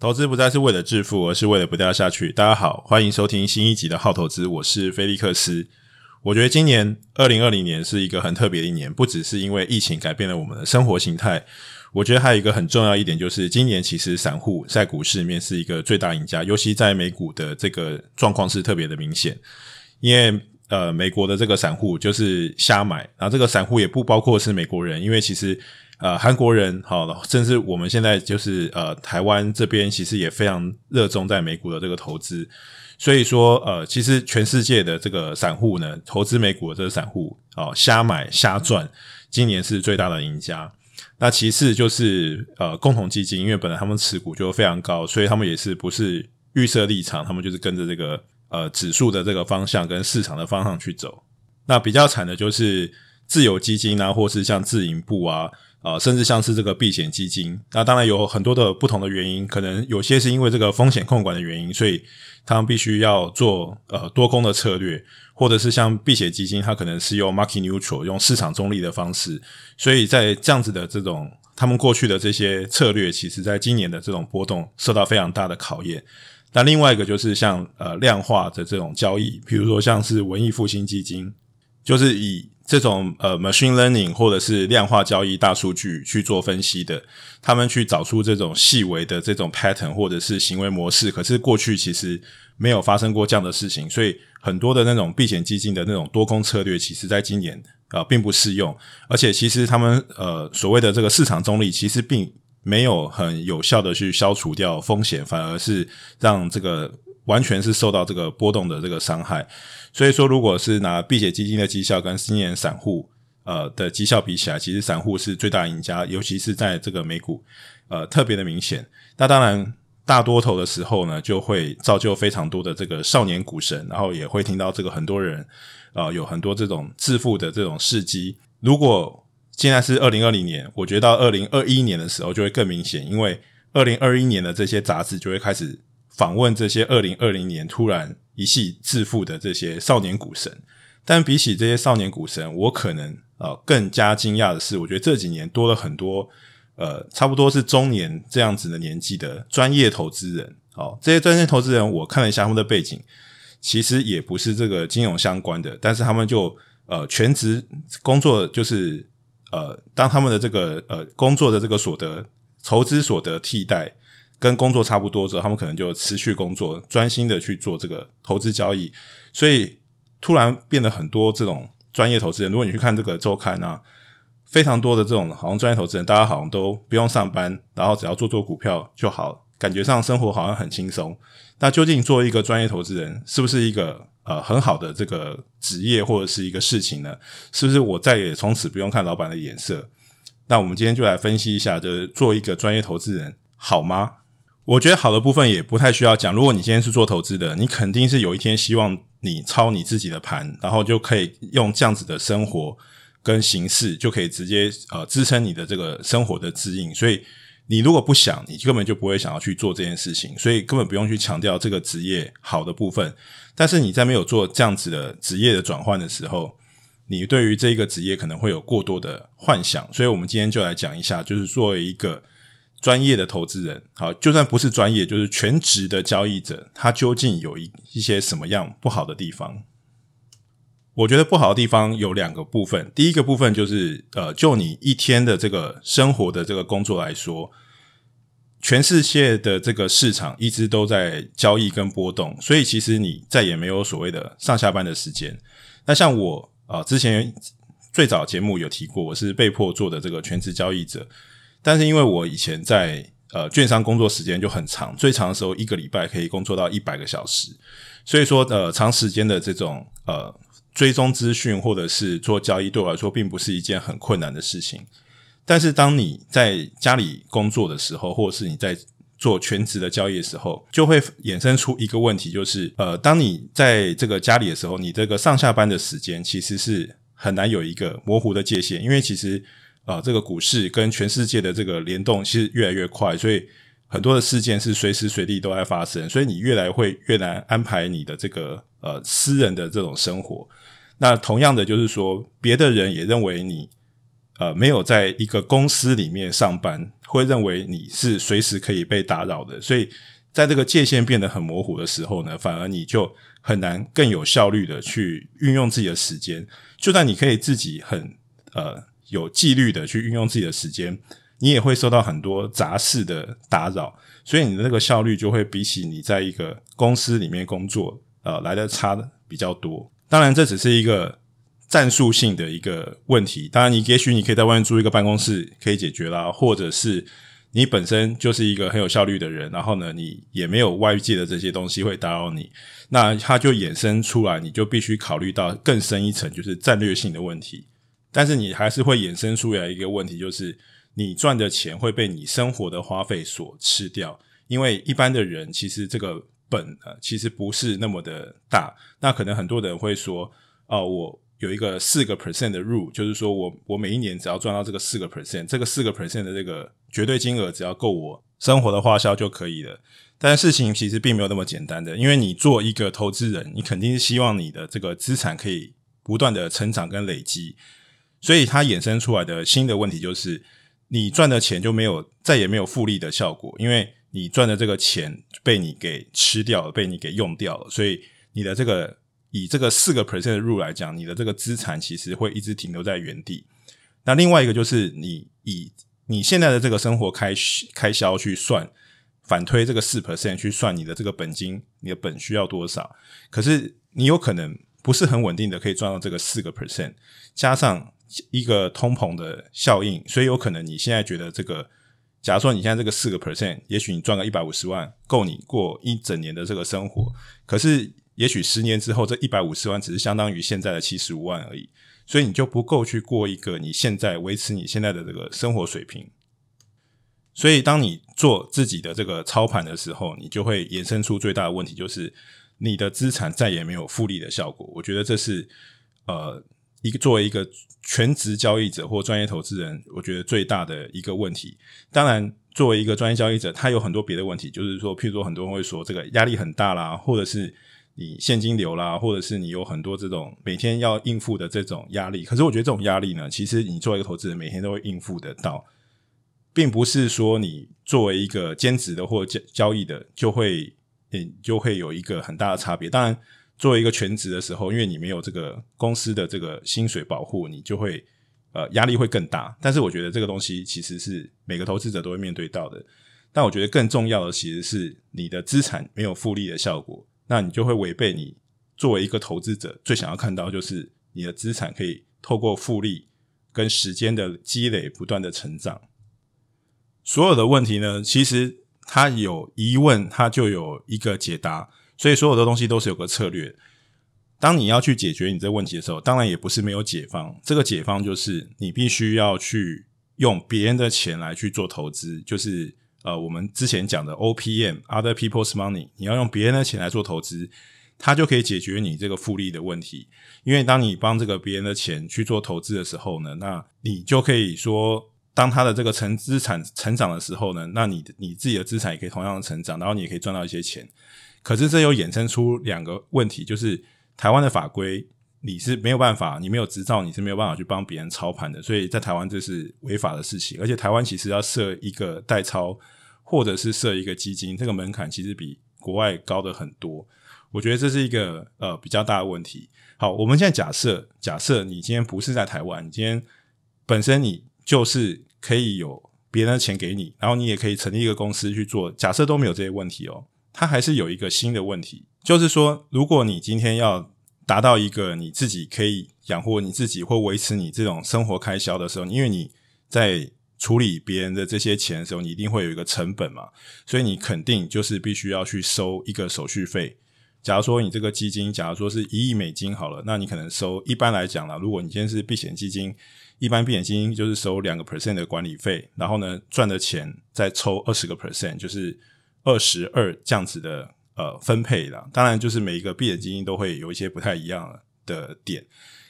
投资不再是为了致富，而是为了不掉下去。大家好，欢迎收听新一集的好投资，我是菲利克斯。我觉得今年二零二零年是一个很特别的一年，不只是因为疫情改变了我们的生活形态，我觉得还有一个很重要一点，就是今年其实散户在股市里面是一个最大赢家，尤其在美股的这个状况是特别的明显，因为呃，美国的这个散户就是瞎买，然后这个散户也不包括是美国人，因为其实。呃，韩国人好，甚至我们现在就是呃，台湾这边其实也非常热衷在美股的这个投资，所以说呃，其实全世界的这个散户呢，投资美股的这个散户哦，瞎买瞎赚，今年是最大的赢家。那其次就是呃，共同基金，因为本来他们持股就非常高，所以他们也是不是预设立场，他们就是跟着这个呃指数的这个方向跟市场的方向去走。那比较惨的就是自由基金啊，或是像自营部啊。啊、甚至像是这个避险基金，那当然有很多的不同的原因，可能有些是因为这个风险控管的原因，所以他们必须要做呃多空的策略，或者是像避险基金，它可能是用 market neutral 用市场中立的方式，所以在这样子的这种他们过去的这些策略，其实在今年的这种波动受到非常大的考验。那另外一个就是像呃量化的这种交易，比如说像是文艺复兴基金，就是以。这种呃，machine learning 或者是量化交易、大数据去做分析的，他们去找出这种细微的这种 pattern 或者是行为模式，可是过去其实没有发生过这样的事情，所以很多的那种避险基金的那种多空策略，其实在今年呃并不适用，而且其实他们呃所谓的这个市场中立，其实并没有很有效的去消除掉风险，反而是让这个。完全是受到这个波动的这个伤害，所以说，如果是拿避险基金的绩效跟今年散户呃的绩效比起来，其实散户是最大赢家，尤其是在这个美股呃特别的明显。那当然，大多头的时候呢，就会造就非常多的这个少年股神，然后也会听到这个很多人呃有很多这种致富的这种事迹。如果现在是二零二零年，我觉得到二零二一年的时候就会更明显，因为二零二一年的这些杂志就会开始。访问这些二零二零年突然一夕致富的这些少年股神，但比起这些少年股神，我可能呃更加惊讶的是，我觉得这几年多了很多呃差不多是中年这样子的年纪的专业投资人。哦，这些专业投资人，我看了一下他们的背景，其实也不是这个金融相关的，但是他们就呃全职工作，就是呃当他们的这个呃工作的这个所得投资所得替代。跟工作差不多之后，他们可能就持续工作，专心的去做这个投资交易，所以突然变得很多这种专业投资人。如果你去看这个周刊啊，非常多的这种好像专业投资人，大家好像都不用上班，然后只要做做股票就好，感觉上生活好像很轻松。那究竟做一个专业投资人，是不是一个呃很好的这个职业或者是一个事情呢？是不是我再也从此不用看老板的眼色？那我们今天就来分析一下，就是做一个专业投资人好吗？我觉得好的部分也不太需要讲。如果你今天是做投资的，你肯定是有一天希望你抄你自己的盘，然后就可以用这样子的生活跟形式，就可以直接呃支撑你的这个生活的指引。所以你如果不想，你根本就不会想要去做这件事情。所以根本不用去强调这个职业好的部分。但是你在没有做这样子的职业的转换的时候，你对于这个职业可能会有过多的幻想。所以我们今天就来讲一下，就是作为一个。专业的投资人，好，就算不是专业，就是全职的交易者，他究竟有一一些什么样不好的地方？我觉得不好的地方有两个部分。第一个部分就是，呃，就你一天的这个生活的这个工作来说，全世界的这个市场一直都在交易跟波动，所以其实你再也没有所谓的上下班的时间。那像我啊，呃，之前最早节目有提过，我是被迫做的这个全职交易者。但是因为我以前在呃券商工作时间就很长，最长的时候一个礼拜可以工作到一百个小时，所以说呃长时间的这种呃追踪资讯或者是做交易对我来说并不是一件很困难的事情。但是当你在家里工作的时候，或者是你在做全职的交易的时候，就会衍生出一个问题，就是呃当你在这个家里的时候，你这个上下班的时间其实是很难有一个模糊的界限，因为其实。啊，这个股市跟全世界的这个联动其实越来越快，所以很多的事件是随时随地都在发生，所以你越来会越难安排你的这个呃私人的这种生活。那同样的就是说，别的人也认为你呃没有在一个公司里面上班，会认为你是随时可以被打扰的，所以在这个界限变得很模糊的时候呢，反而你就很难更有效率的去运用自己的时间。就算你可以自己很呃有纪律的去运用自己的时间，你也会受到很多杂事的打扰，所以你的那个效率就会比起你在一个公司里面工作呃来的差的比较多。当然，这只是一个战术性的一个问题。当然，你也许你可以在外面租一个办公室可以解决啦，或者是你本身就是一个很有效率的人，然后呢，你也没有外界的这些东西会打扰你。那它就衍生出来，你就必须考虑到更深一层，就是战略性的问题。但是你还是会衍生出来一个问题，就是你赚的钱会被你生活的花费所吃掉。因为一般的人其实这个本呃其实不是那么的大。那可能很多人会说，哦、我有一个四个 percent 的 rule，就是说我我每一年只要赚到这个四个 percent，这个四个 percent 的这个绝对金额只要够我生活的花销就可以了。但是事情其实并没有那么简单的，因为你做一个投资人，你肯定是希望你的这个资产可以不断的成长跟累积，所以它衍生出来的新的问题就是，你赚的钱就没有再也没有复利的效果，因为你赚的这个钱被你给吃掉了，被你给用掉了，所以你的这个以这个四个 percent 的入来讲，你的这个资产其实会一直停留在原地。那另外一个就是你以你现在的这个生活开开销去算。反推这个四 percent 去算你的这个本金，你的本需要多少？可是你有可能不是很稳定的可以赚到这个四个 percent，加上一个通膨的效应，所以有可能你现在觉得这个，假如说你现在这个四个 percent，也许你赚个一百五十万够你过一整年的这个生活，可是也许十年之后这一百五十万只是相当于现在的七十五万而已，所以你就不够去过一个你现在维持你现在的这个生活水平。所以，当你做自己的这个操盘的时候，你就会衍生出最大的问题，就是你的资产再也没有复利的效果。我觉得这是呃一个作为一个全职交易者或专业投资人，我觉得最大的一个问题。当然，作为一个专业交易者，他有很多别的问题，就是说，譬如说，很多人会说这个压力很大啦，或者是你现金流啦，或者是你有很多这种每天要应付的这种压力。可是，我觉得这种压力呢，其实你作为一个投资人，每天都会应付得到。并不是说你作为一个兼职的或交交易的就会，嗯，就会有一个很大的差别。当然，作为一个全职的时候，因为你没有这个公司的这个薪水保护，你就会呃压力会更大。但是，我觉得这个东西其实是每个投资者都会面对到的。但我觉得更重要的其实是你的资产没有复利的效果，那你就会违背你作为一个投资者最想要看到，就是你的资产可以透过复利跟时间的积累不断的成长。所有的问题呢，其实他有疑问，他就有一个解答。所以所有的东西都是有个策略。当你要去解决你这个问题的时候，当然也不是没有解方。这个解方就是你必须要去用别人的钱来去做投资，就是呃，我们之前讲的 OPM（Other People's Money）。你要用别人的钱来做投资，它就可以解决你这个复利的问题。因为当你帮这个别人的钱去做投资的时候呢，那你就可以说。当他的这个成资产成长的时候呢，那你你自己的资产也可以同样的成长，然后你也可以赚到一些钱。可是这又衍生出两个问题，就是台湾的法规你是没有办法，你没有执照，你是没有办法去帮别人操盘的。所以在台湾这是违法的事情，而且台湾其实要设一个代操或者是设一个基金，这个门槛其实比国外高的很多。我觉得这是一个呃比较大的问题。好，我们现在假设假设你今天不是在台湾，你今天本身你就是。可以有别人的钱给你，然后你也可以成立一个公司去做。假设都没有这些问题哦，它还是有一个新的问题，就是说，如果你今天要达到一个你自己可以养活你自己或维持你这种生活开销的时候，因为你在处理别人的这些钱的时候，你一定会有一个成本嘛，所以你肯定就是必须要去收一个手续费。假如说你这个基金，假如说是一亿美金好了，那你可能收，一般来讲啦，如果你今天是避险基金。一般闭眼基金就是收两个 percent 的管理费，然后呢，赚的钱再抽二十个 percent，就是二十二这样子的呃分配啦。当然，就是每一个闭眼基金都会有一些不太一样的点。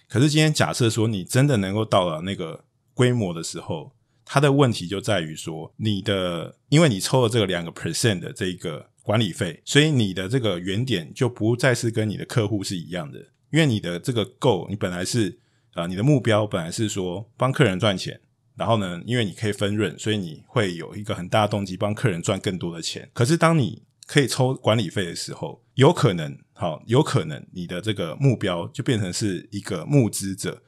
可是今天假设说你真的能够到了那个规模的时候，它的问题就在于说，你的因为你抽了这个两个 percent 的这一个管理费，所以你的这个原点就不再是跟你的客户是一样的，因为你的这个 g o 你本来是。啊，你的目标本来是说帮客人赚钱，然后呢，因为你可以分润，所以你会有一个很大的动机帮客人赚更多的钱。可是当你可以抽管理费的时候，有可能，好，有可能你的这个目标就变成是一个募资者，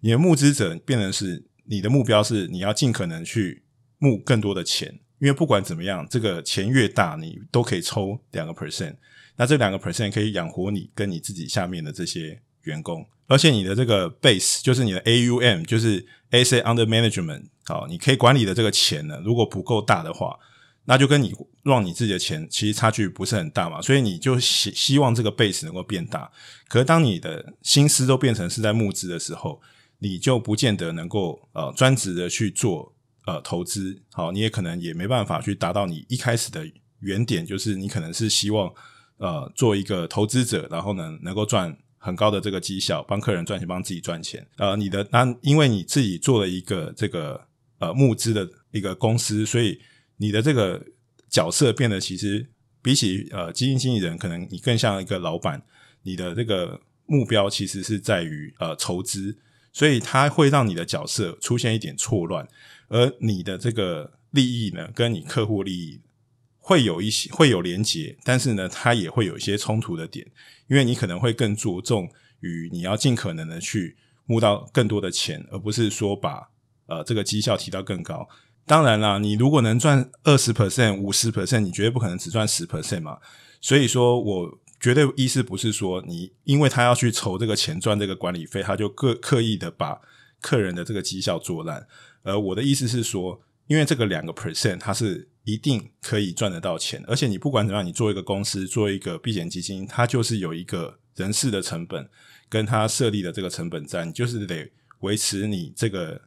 你的募资者变成是你的目标是你要尽可能去募更多的钱，因为不管怎么样，这个钱越大，你都可以抽两个 percent，那这两个 percent 可以养活你跟你自己下面的这些员工。而且你的这个 base 就是你的 AUM，就是 Asset Under Management，好，你可以管理的这个钱呢，如果不够大的话，那就跟你让你自己的钱其实差距不是很大嘛，所以你就希希望这个 base 能够变大。可是当你的心思都变成是在募资的时候，你就不见得能够呃专职的去做呃投资，好，你也可能也没办法去达到你一开始的原点，就是你可能是希望呃做一个投资者，然后呢能够赚。很高的这个绩效，帮客人赚钱，帮自己赚钱。呃，你的那因为你自己做了一个这个呃募资的一个公司，所以你的这个角色变得其实比起呃基金经理人，可能你更像一个老板。你的这个目标其实是在于呃筹资，所以它会让你的角色出现一点错乱，而你的这个利益呢，跟你客户利益。会有一些会有连结，但是呢，它也会有一些冲突的点，因为你可能会更着重于你要尽可能的去募到更多的钱，而不是说把呃这个绩效提到更高。当然啦，你如果能赚二十 percent、五十 percent，你绝对不可能只赚十 percent 嘛。所以说我绝对意思不是说你因为他要去筹这个钱赚这个管理费，他就刻刻意的把客人的这个绩效做烂。而我的意思是说，因为这个两个 percent 它是。一定可以赚得到钱，而且你不管怎么样，你做一个公司，做一个避险基金，它就是有一个人事的成本，跟它设立的这个成本在，你就是得维持你这个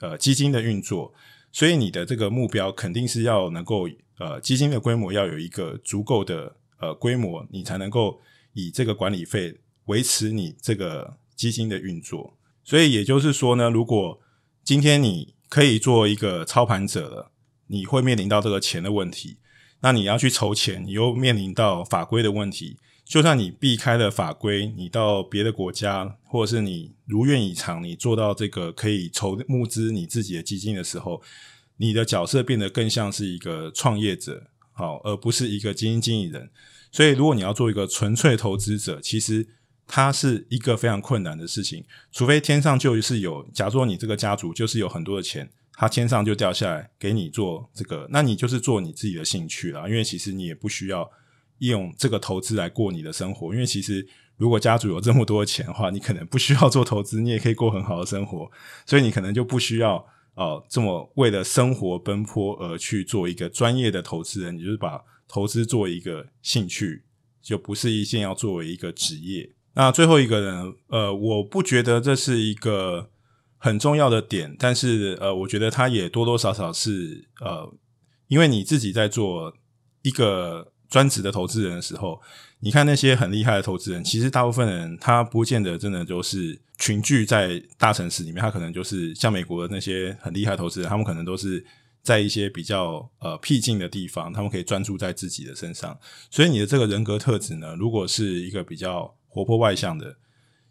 呃基金的运作，所以你的这个目标肯定是要能够呃基金的规模要有一个足够的呃规模，你才能够以这个管理费维持你这个基金的运作。所以也就是说呢，如果今天你可以做一个操盘者了。你会面临到这个钱的问题，那你要去筹钱，你又面临到法规的问题。就算你避开了法规，你到别的国家，或者是你如愿以偿，你做到这个可以筹募资你自己的基金的时候，你的角色变得更像是一个创业者，好，而不是一个基金经理人。所以，如果你要做一个纯粹投资者，其实它是一个非常困难的事情，除非天上就是有，假如说你这个家族就是有很多的钱。他天上就掉下来给你做这个，那你就是做你自己的兴趣了，因为其实你也不需要用这个投资来过你的生活，因为其实如果家族有这么多钱的话，你可能不需要做投资，你也可以过很好的生活，所以你可能就不需要哦、呃、这么为了生活奔波而去做一个专业的投资人，你就是把投资作为一个兴趣，就不是一件要作为一个职业。那最后一个呢，呃，我不觉得这是一个。很重要的点，但是呃，我觉得它也多多少少是呃，因为你自己在做一个专职的投资人的时候，你看那些很厉害的投资人，其实大部分人他不见得真的就是群聚在大城市里面，他可能就是像美国的那些很厉害的投资人，他们可能都是在一些比较呃僻静的地方，他们可以专注在自己的身上。所以你的这个人格特质呢，如果是一个比较活泼外向的，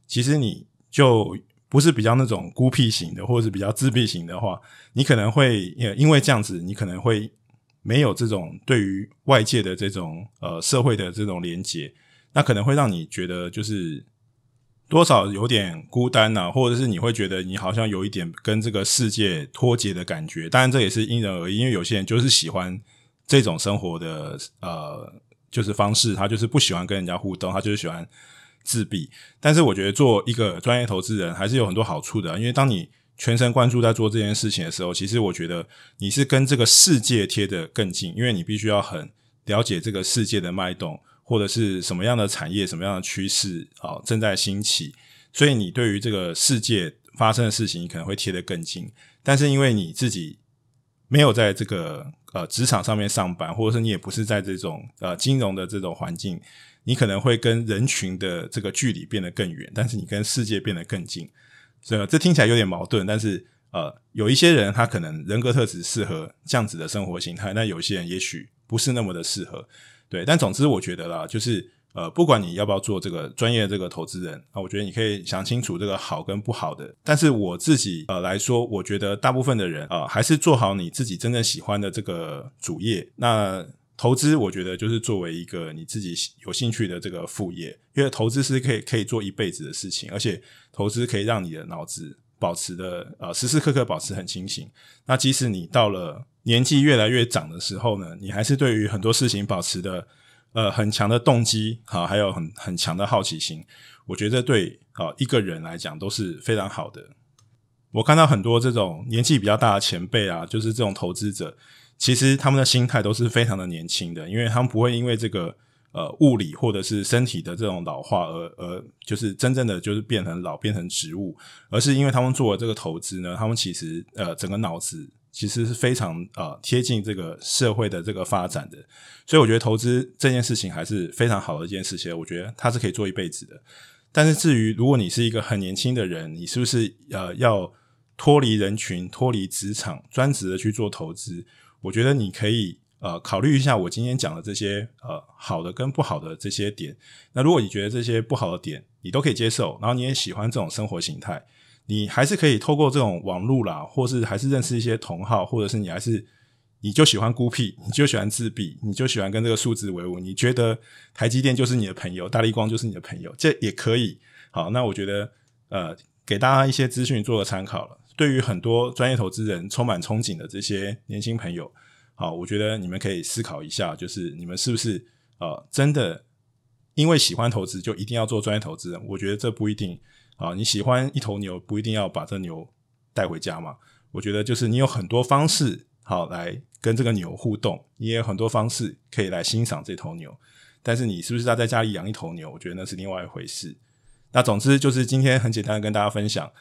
其实你就。不是比较那种孤僻型的，或者是比较自闭型的话，你可能会因为这样子，你可能会没有这种对于外界的这种呃社会的这种连接，那可能会让你觉得就是多少有点孤单呐、或者是你会觉得你好像有一点跟这个世界脱节的感觉。当然这也是因人而异，因为有些人就是喜欢这种生活的呃就是方式，他就是不喜欢跟人家互动，他就是喜欢。自闭，但是我觉得做一个专业投资人还是有很多好处的，因为当你全神贯注在做这件事情的时候，其实我觉得你是跟这个世界贴得更近，因为你必须要很了解这个世界的脉动，或者是什么样的产业、什么样的趋势啊正在兴起，所以你对于这个世界发生的事情，可能会贴得更近。但是因为你自己没有在这个呃职场上面上班，或者是你也不是在这种呃金融的这种环境。你可能会跟人群的这个距离变得更远，但是你跟世界变得更近。所以这听起来有点矛盾，但是呃，有一些人他可能人格特质适合这样子的生活形态，那有些人也许不是那么的适合。对，但总之我觉得啦，就是呃，不管你要不要做这个专业这个投资人啊，我觉得你可以想清楚这个好跟不好的。但是我自己呃来说，我觉得大部分的人啊，还是做好你自己真正喜欢的这个主业。那投资，我觉得就是作为一个你自己有兴趣的这个副业，因为投资是可以可以做一辈子的事情，而且投资可以让你的脑子保持的呃时时刻刻保持很清醒。那即使你到了年纪越来越长的时候呢，你还是对于很多事情保持的。呃，很强的动机，啊，还有很很强的好奇心，我觉得对啊一个人来讲都是非常好的。我看到很多这种年纪比较大的前辈啊，就是这种投资者，其实他们的心态都是非常的年轻的，因为他们不会因为这个呃物理或者是身体的这种老化而而就是真正的就是变成老变成植物，而是因为他们做了这个投资呢，他们其实呃整个脑子。其实是非常呃贴近这个社会的这个发展的，所以我觉得投资这件事情还是非常好的一件事情。我觉得它是可以做一辈子的。但是至于如果你是一个很年轻的人，你是不是呃要脱离人群、脱离职场，专职的去做投资？我觉得你可以呃考虑一下我今天讲的这些呃好的跟不好的这些点。那如果你觉得这些不好的点你都可以接受，然后你也喜欢这种生活形态。你还是可以透过这种网络啦，或是还是认识一些同好，或者是你还是你就喜欢孤僻，你就喜欢自闭，你就喜欢跟这个数字为伍。你觉得台积电就是你的朋友，大力光就是你的朋友，这也可以。好，那我觉得呃，给大家一些资讯做个参考了。对于很多专业投资人充满憧憬的这些年轻朋友，好，我觉得你们可以思考一下，就是你们是不是呃真的因为喜欢投资就一定要做专业投资人？我觉得这不一定。啊，你喜欢一头牛，不一定要把这牛带回家嘛？我觉得就是你有很多方式，好来跟这个牛互动，你也有很多方式可以来欣赏这头牛。但是你是不是要在家里养一头牛？我觉得那是另外一回事。那总之就是今天很简单的跟大家分享，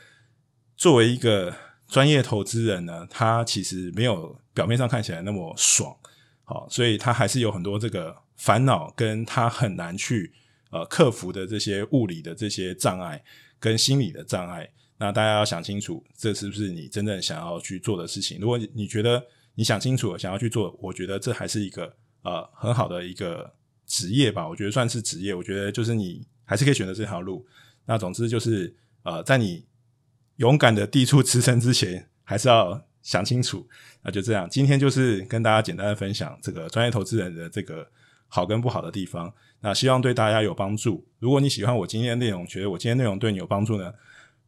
作为一个专业投资人呢，他其实没有表面上看起来那么爽，好，所以他还是有很多这个烦恼，跟他很难去呃克服的这些物理的这些障碍。跟心理的障碍，那大家要想清楚，这是不是你真正想要去做的事情？如果你觉得你想清楚，想要去做，我觉得这还是一个呃很好的一个职业吧。我觉得算是职业，我觉得就是你还是可以选择这条路。那总之就是呃，在你勇敢的递出辞呈之前，还是要想清楚。那就这样，今天就是跟大家简单的分享这个专业投资人的这个好跟不好的地方。那希望对大家有帮助。如果你喜欢我今天的内容，觉得我今天内容对你有帮助呢，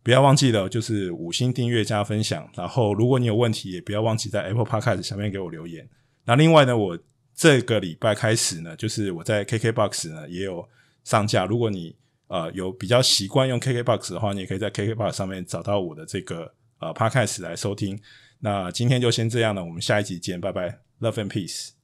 不要忘记了就是五星订阅加分享。然后，如果你有问题，也不要忘记在 Apple Podcast 下面给我留言。那另外呢，我这个礼拜开始呢，就是我在 KKBOX 呢也有上架。如果你呃有比较习惯用 KKBOX 的话，你也可以在 KKBOX 上面找到我的这个呃 Podcast 来收听。那今天就先这样了，我们下一集见，拜拜，Love and Peace。